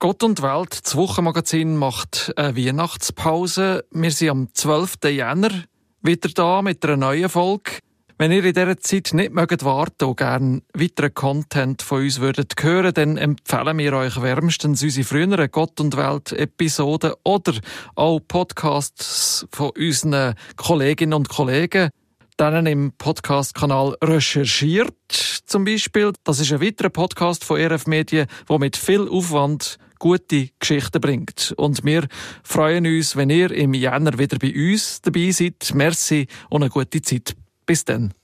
Gott und Welt, das Wochenmagazin macht eine Weihnachtspause. Wir sind am 12. Jänner wieder da mit einer neuen Folge. Wenn ihr in dieser Zeit nicht mögt warten und gerne weiteren Content von uns würdet hören, dann empfehlen wir euch wärmstens unsere früheren Gott und Welt Episoden oder auch Podcasts von unseren Kolleginnen und Kollegen. Denen im Podcast-Kanal recherchiert zum Beispiel. Das ist ein weiterer Podcast von RF Medien, der mit viel Aufwand gute Geschichten bringt. Und wir freuen uns, wenn ihr im Jänner wieder bei uns dabei seid. Merci und eine gute Zeit. Bis dann.